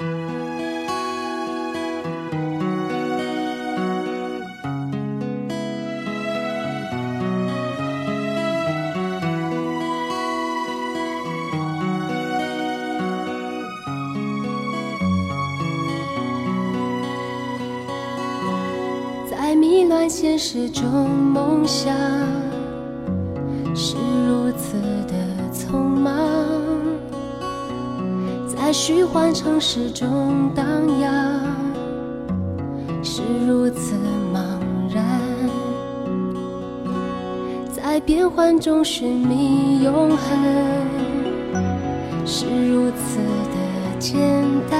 在迷乱现实中梦想在虚幻城市中荡漾，是如此茫然，在变幻中寻觅永恒，是如此的简单，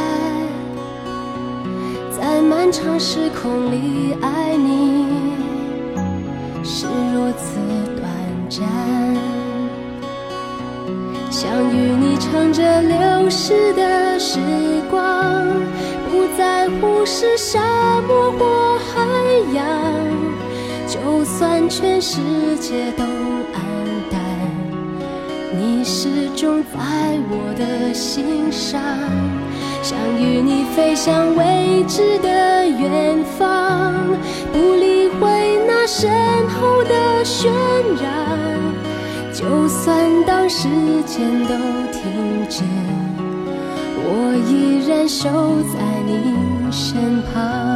在漫长时空里爱你。是如此短暂，想与唱着流逝的时光，不在乎是沙漠或海洋，就算全世界都黯淡，你始终在我的心上。想与你飞向未知的远方，不理会那身后的渲染。就算当时间都停止，我依然守在你身旁。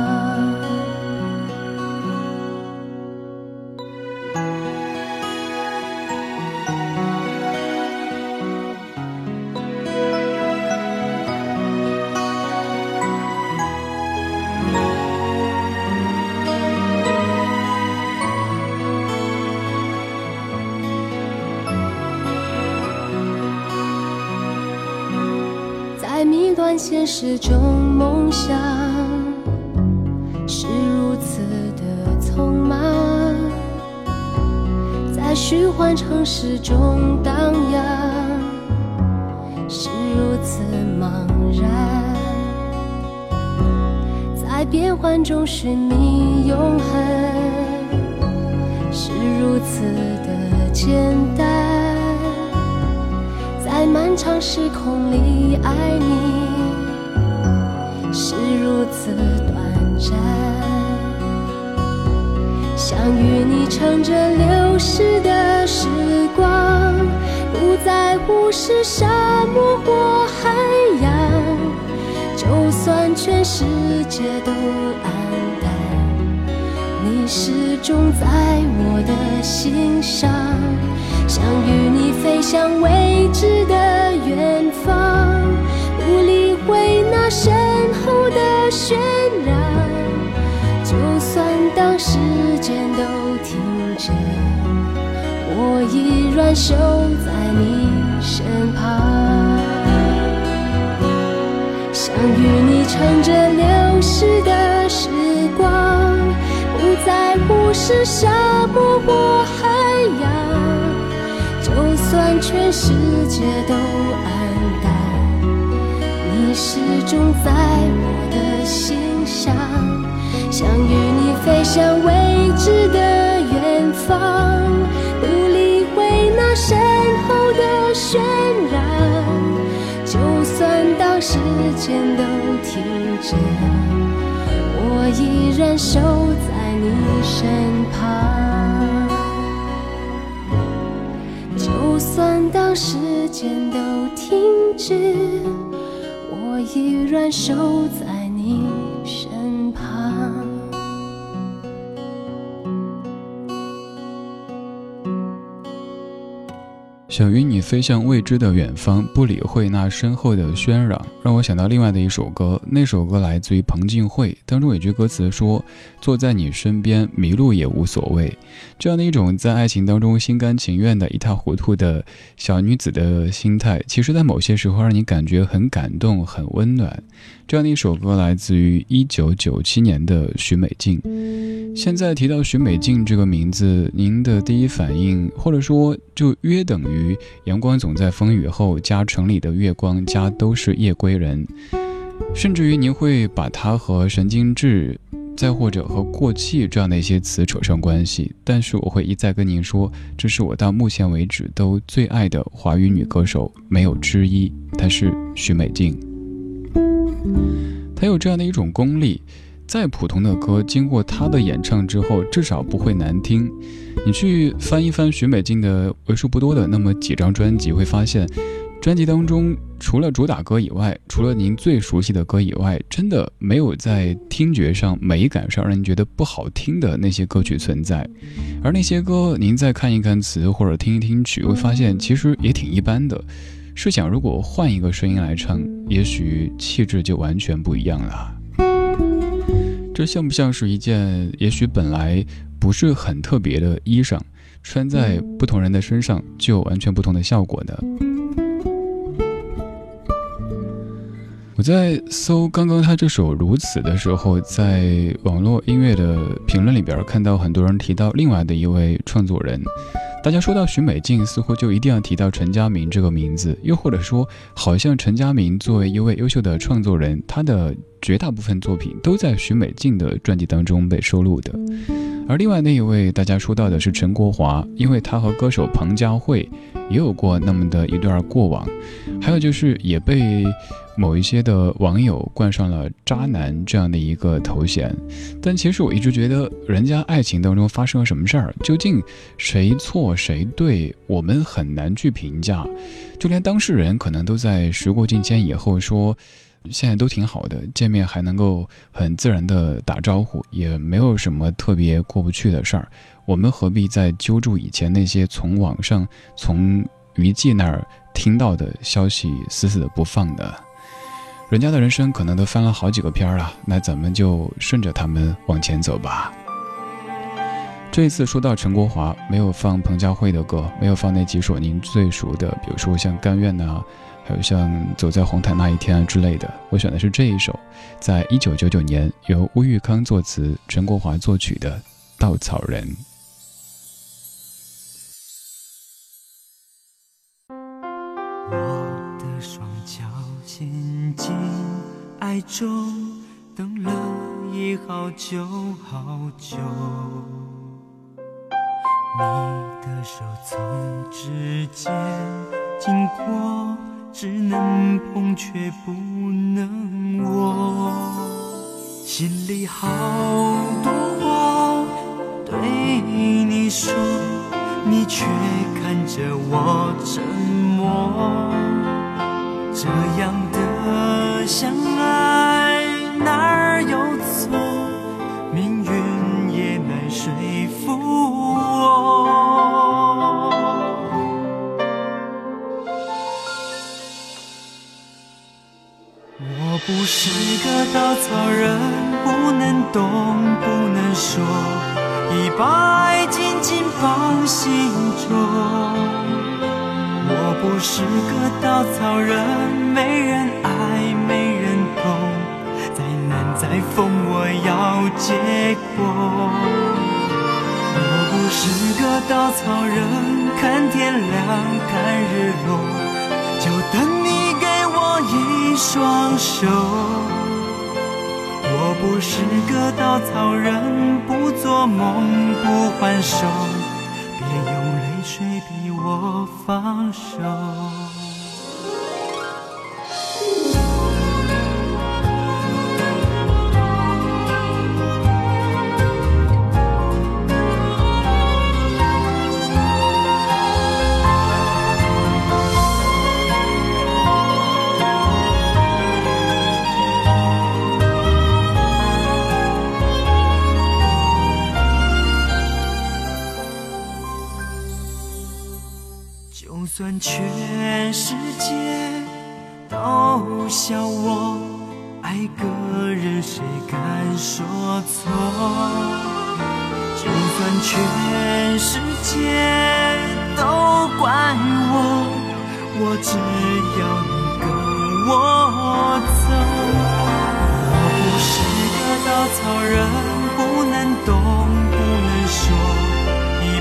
现实中，梦想是如此的匆忙，在虚幻城市中荡漾，是如此茫然，在变幻中寻觅永恒，是如此的简单，在漫长时空里爱你。是如此短暂，想与你乘着流逝的时光，不在乎是沙漠或海洋，就算全世界都黯淡，你始终在我的心上。想与你飞向未知的远方，不理会那身。后的渲染，就算当时间都停止，我依然守在你身旁。想与你乘着流逝的时光，不在乎是沙漠或海洋，就算全世界都。始终在我的心上，想与你飞向未知的远方，不理会那身后的渲染。就算当时间都停止，我依然守在你身旁。就算当时间都停止。依然守在你。想与你飞向未知的远方，不理会那身后的喧嚷，让我想到另外的一首歌。那首歌来自于彭靖惠，当中有句歌词说：“坐在你身边，迷路也无所谓。”这样的一种在爱情当中心甘情愿的一塌糊涂的小女子的心态，其实，在某些时候让你感觉很感动、很温暖。这样的一首歌来自于一九九七年的许美静。现在提到许美静这个名字，您的第一反应，或者说就约等于“阳光总在风雨后”加“城里的月光”加都是夜归人，甚至于您会把它和神经质，再或者和过气这样的一些词扯上关系。但是我会一再跟您说，这是我到目前为止都最爱的华语女歌手，没有之一，她是许美静。他有这样的一种功力，再普通的歌，经过他的演唱之后，至少不会难听。你去翻一翻许美静的为数不多的那么几张专辑，会发现。专辑当中，除了主打歌以外，除了您最熟悉的歌以外，真的没有在听觉上、美感上让您觉得不好听的那些歌曲存在。而那些歌，您再看一看词或者听一听曲，会发现其实也挺一般的。试想，如果换一个声音来唱，也许气质就完全不一样了。这像不像是一件也许本来不是很特别的衣裳，穿在不同人的身上就有完全不同的效果呢？我在搜刚刚他这首《如此》的时候，在网络音乐的评论里边看到很多人提到另外的一位创作人。大家说到许美静，似乎就一定要提到陈佳明这个名字，又或者说，好像陈佳明作为一位优秀的创作人，他的绝大部分作品都在许美静的专辑当中被收录的。而另外那一位大家说到的是陈国华，因为他和歌手彭佳慧也有过那么的一段过往，还有就是也被。某一些的网友冠上了“渣男”这样的一个头衔，但其实我一直觉得，人家爱情当中发生了什么事儿，究竟谁错谁对，我们很难去评价。就连当事人可能都在时过境迁以后说，现在都挺好的，见面还能够很自然的打招呼，也没有什么特别过不去的事儿。我们何必再揪住以前那些从网上、从娱记那儿听到的消息死死的不放呢？人家的人生可能都翻了好几个篇了，那咱们就顺着他们往前走吧。这一次说到陈国华，没有放彭佳慧的歌，没有放那几首您最熟的，比如说像《甘愿》呐，还有像《走在红毯那一天》之类的。我选的是这一首，在一九九九年由乌玉康作词、陈国华作曲的《稻草人》。中等了已好久好久，你的手从指尖经过，只能碰却不能握，心里好多话对你说，你却看着我沉默，这样的相爱。不是个稻草人，不能动，不能说，一把爱紧紧放心中。我不是个稻草人，没人爱，没人懂，再难再疯，我要结果。我不是个稻草人，看天亮，看日落，就等双手，我不是个稻草人，不做梦，不还手，别用泪水逼我放手。全世界都笑我爱个人，谁敢说错？就算全世界都怪我，我只要你跟我。走。我。不是个稻草人，不能动，不能说，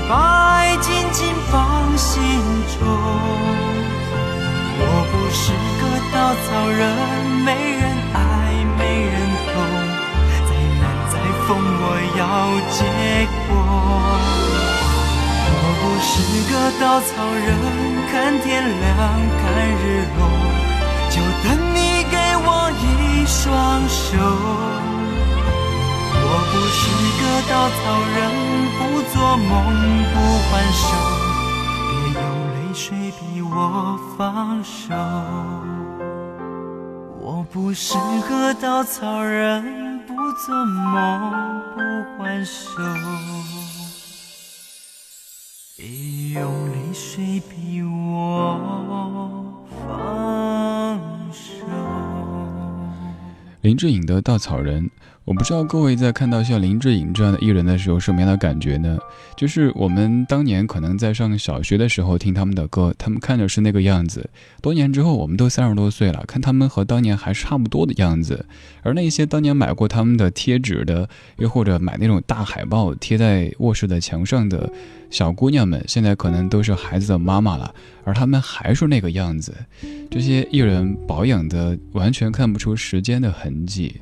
把爱紧紧放心中。我不是个稻草人，没人爱，没人懂，再难再疯，我要结果。我不是个稻草人，看天亮，看日落，就等你给我一双。手。我不是个稻草人，不做梦不还手，别用泪水逼我放手。我不是个稻草人，不做梦不还手，别用泪水逼我放手。林志颖的《稻草人》。我不知道各位在看到像林志颖这样的艺人的时候，什么样的感觉呢？就是我们当年可能在上小学的时候听他们的歌，他们看着是那个样子；多年之后，我们都三十多岁了，看他们和当年还是差不多的样子。而那些当年买过他们的贴纸的，又或者买那种大海报贴在卧室的墙上的小姑娘们，现在可能都是孩子的妈妈了，而他们还是那个样子。这些艺人保养的完全看不出时间的痕迹。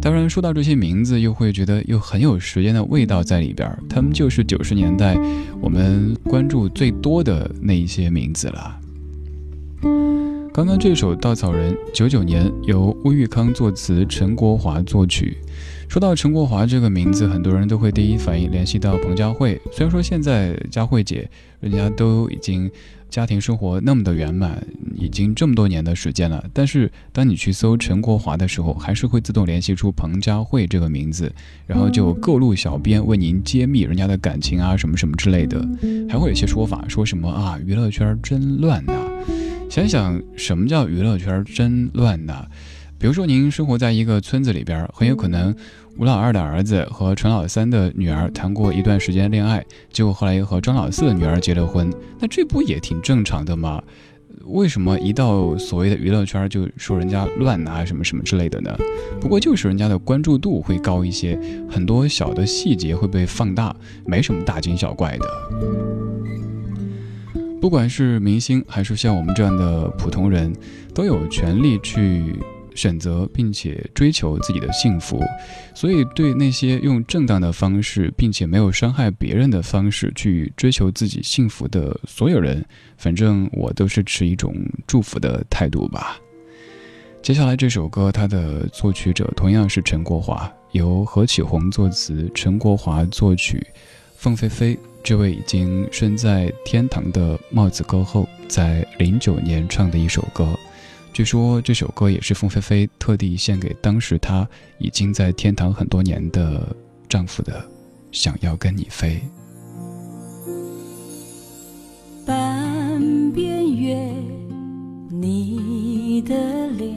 当然，说到这些名字，又会觉得又很有时间的味道在里边。他们就是九十年代我们关注最多的那一些名字了。刚刚这首《稻草人》，九九年由乌玉康作词，陈国华作曲。说到陈国华这个名字，很多人都会第一反应联系到彭佳慧。虽然说现在佳慧姐人家都已经。家庭生活那么的圆满，已经这么多年的时间了。但是当你去搜陈国华的时候，还是会自动联系出彭佳慧这个名字，然后就各路小编为您揭秘人家的感情啊，什么什么之类的。还会有些说法，说什么啊，娱乐圈真乱呐。想想什么叫娱乐圈真乱呐？比如说您生活在一个村子里边，很有可能。吴老二的儿子和陈老三的女儿谈过一段时间恋爱，结果后来又和张老四的女儿结了婚，那这不也挺正常的吗？为什么一到所谓的娱乐圈就说人家乱啊什么什么之类的呢？不过就是人家的关注度会高一些，很多小的细节会被放大，没什么大惊小怪的。不管是明星还是像我们这样的普通人，都有权利去。选择并且追求自己的幸福，所以对那些用正当的方式并且没有伤害别人的方式去追求自己幸福的所有人，反正我都是持一种祝福的态度吧。接下来这首歌，它的作曲者同样是陈国华，由何启宏作词，陈国华作曲，凤飞飞这位已经身在天堂的帽子歌后，在零九年唱的一首歌。据说这首歌也是凤飞飞特地献给当时她已经在天堂很多年的丈夫的，想要跟你飞。半边月，你的脸，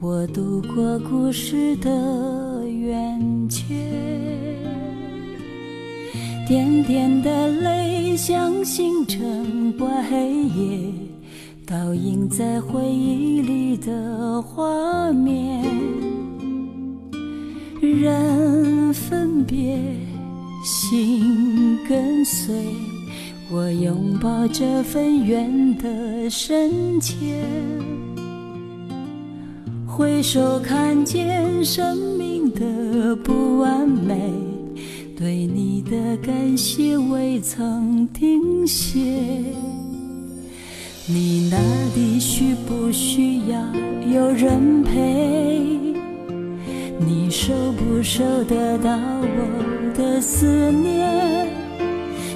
我度过故事的圆缺，点点的泪像星辰过黑夜。倒映在回忆里的画面，人分别，心跟随，我拥抱这份缘的深浅。回首看见生命的不完美，对你的感谢未曾停歇。你那里需不需要有人陪？你收不收得到我的思念？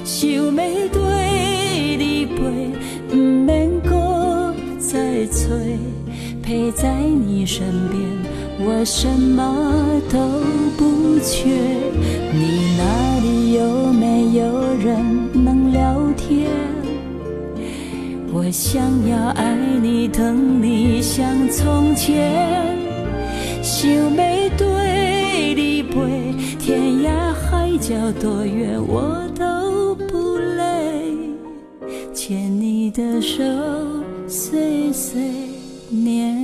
想要对你陪，唔免搁再催，陪在你身边，我什么都不缺。你那里有没有人能聊天？我想要爱你，疼你像从前，想要对你陪，天涯海角多远我都不累，牵你的手，岁岁年。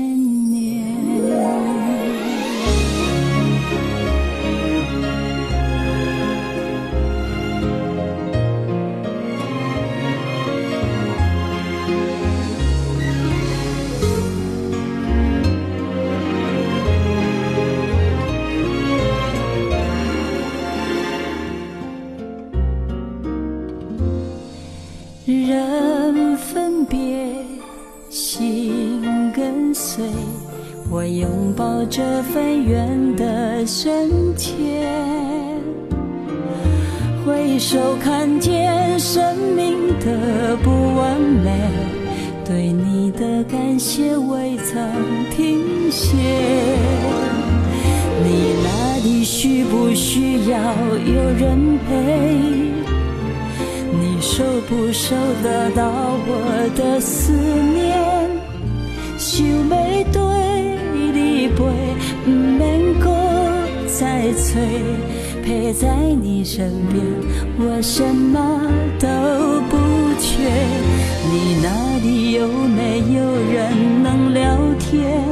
对你的感谢未曾停歇。你那里需不需要有人陪？你收不收得到我的思念？想要对你陪，不免搁再催。陪在你身边，我什么都不缺。你那里有没有人能聊天？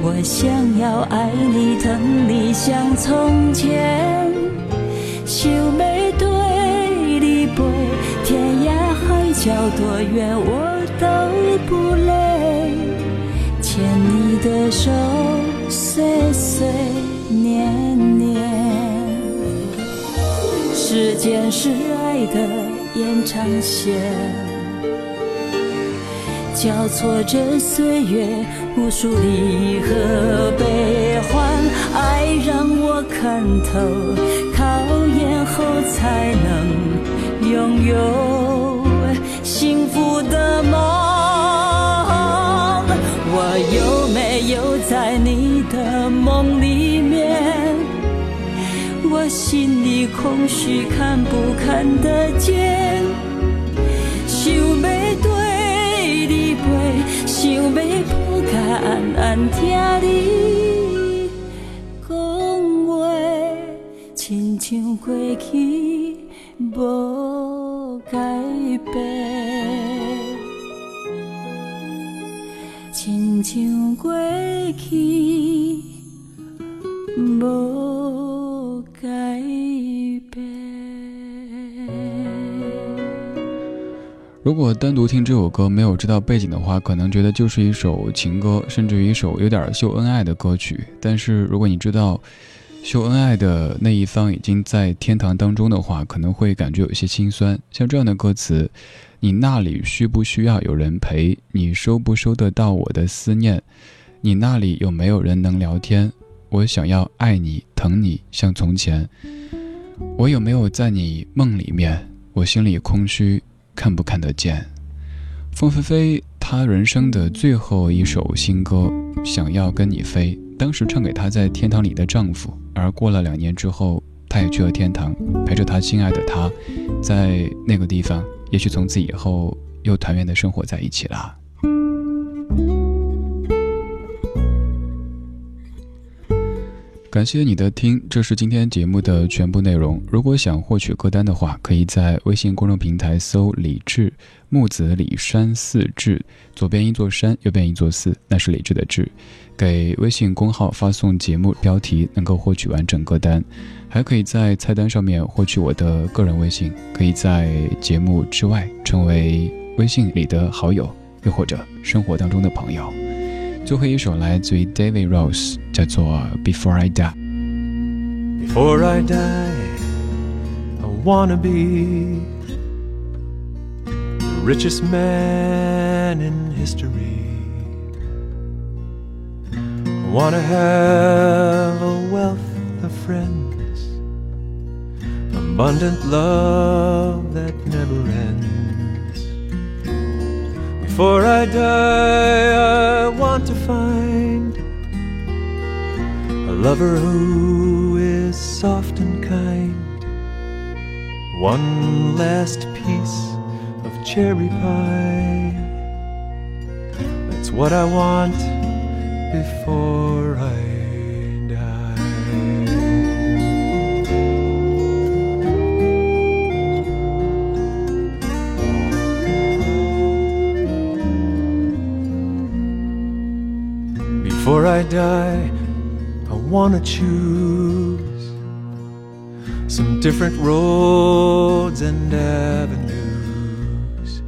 我想要爱你疼你像从前。想要对你背，天涯海角多远我都不累。牵你的手，岁岁年年。时间是爱的延长线，交错着岁月，无数离合悲欢，爱让我看透，考验后才能拥有幸福的梦。我有没有在你的梦里？心里空虚，看不看得见？想要对你陪，想要抱甲安安听你讲话，亲像过去无改变，亲像过去如果单独听这首歌没有知道背景的话，可能觉得就是一首情歌，甚至于一首有点秀恩爱的歌曲。但是如果你知道秀恩爱的那一方已经在天堂当中的话，可能会感觉有些心酸。像这样的歌词：你那里需不需要有人陪？你收不收得到我的思念？你那里有没有人能聊天？我想要爱你，疼你，像从前。我有没有在你梦里面？我心里空虚，看不看得见？凤飞飞，她人生的最后一首新歌《想要跟你飞》，当时唱给她在天堂里的丈夫。而过了两年之后，她也去了天堂，陪着她心爱的他，在那个地方，也许从此以后又团圆的生活在一起了。感谢你的听，这是今天节目的全部内容。如果想获取歌单的话，可以在微信公众平台搜“李志木子李山寺志”，左边一座山，右边一座寺，那是李志的志。给微信公号发送节目标题，能够获取完整歌单。还可以在菜单上面获取我的个人微信，可以在节目之外成为微信里的好友，又或者生活当中的朋友。最后一首来自于 David Rose，叫做 Before I Die。Before I die, I wanna be the richest man in history. I wanna have a wealth of friends, abundant love that never ends. Before I die, I lover who is soft and kind. One last piece of cherry pie. That's what I want before I die. Before I die, wanna choose some different roads and avenues.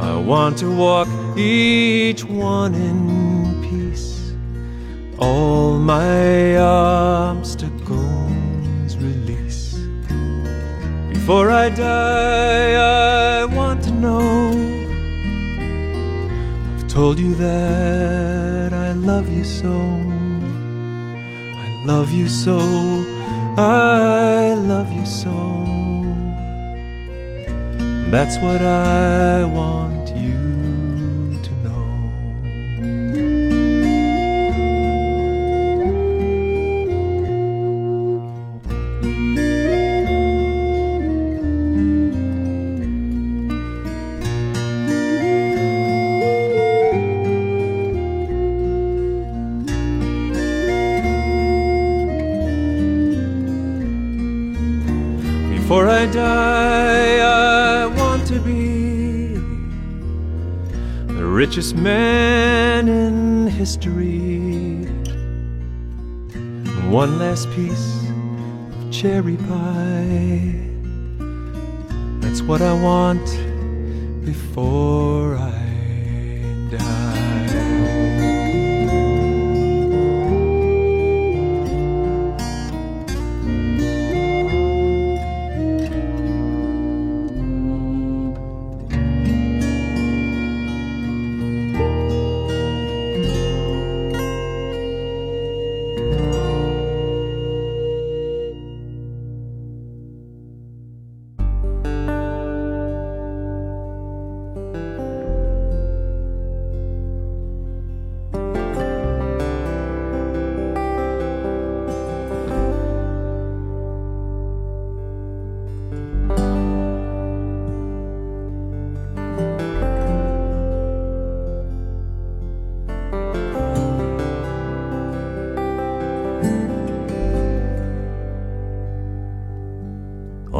I want to walk each one in peace, all my obstacles release. Before I die, I want to know I've told you that I love you so. Love you so. I love you so. That's what I want I die, I want to be the richest man in history. One last piece of cherry pie. That's what I want before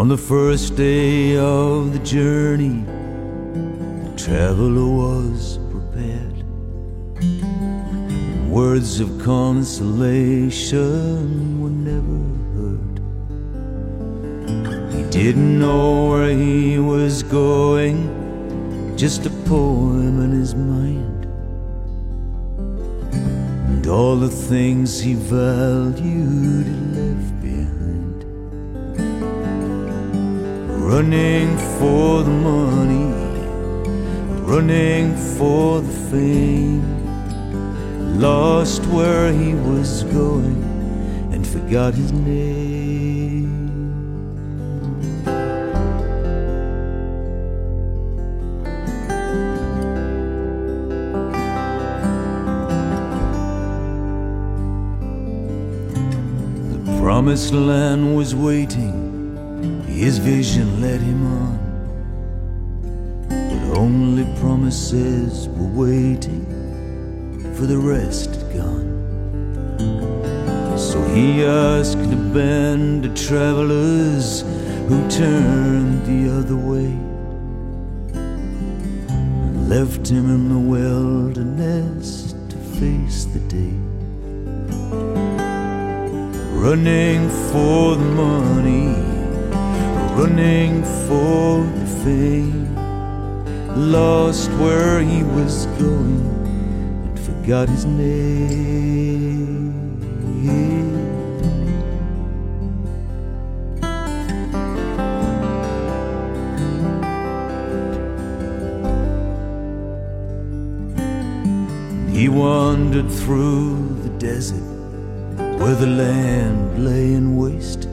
On the first day of the journey, the traveler was prepared. Words of consolation were never heard. He didn't know where he was going, just a poem in his mind. And all the things he valued he left running for the money, running for the fame, lost where he was going and forgot his name. The promised land was waiting his vision led him on, but only promises were waiting for the rest gone. So he asked a band of travelers who turned the other way and left him in the wilderness to face the day. Running for the money running for the fame, lost where he was going and forgot his name. He wandered through the desert where the land lay in waste.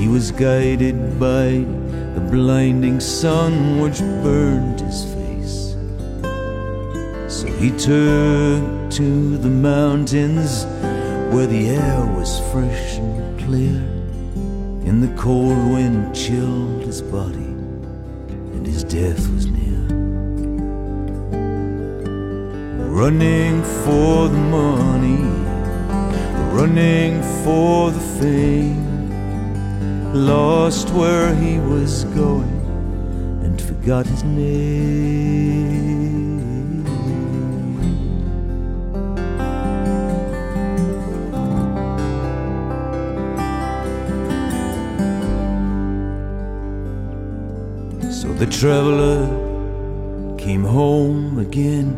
He was guided by the blinding sun which burned his face. So he took to the mountains where the air was fresh and clear, and the cold wind chilled his body, and his death was near. Running for the money, running for the fame lost where he was going and forgot his name. So the traveler came home again,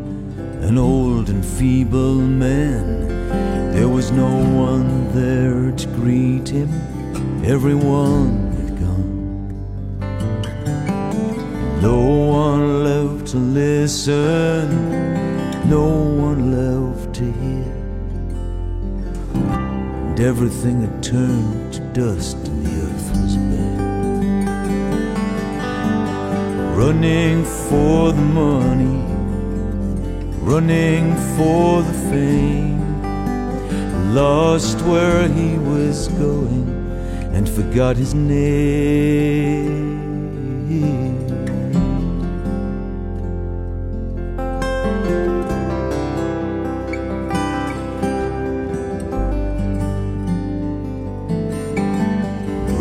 an old and feeble man. There was no one there to greet him everyone had gone. No one left to listen, no one left to hear. And everything had turned to dust and the earth was bare. Running for the money, running for the fame, lost where he was going and forgot his name.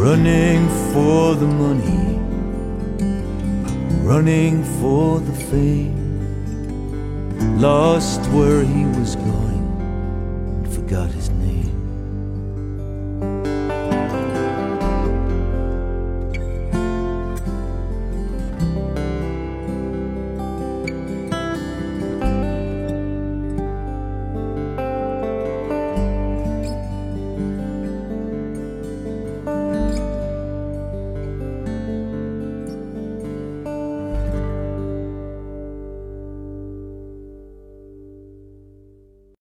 running for the money, running for the fame, lost where he was going and forgot his name.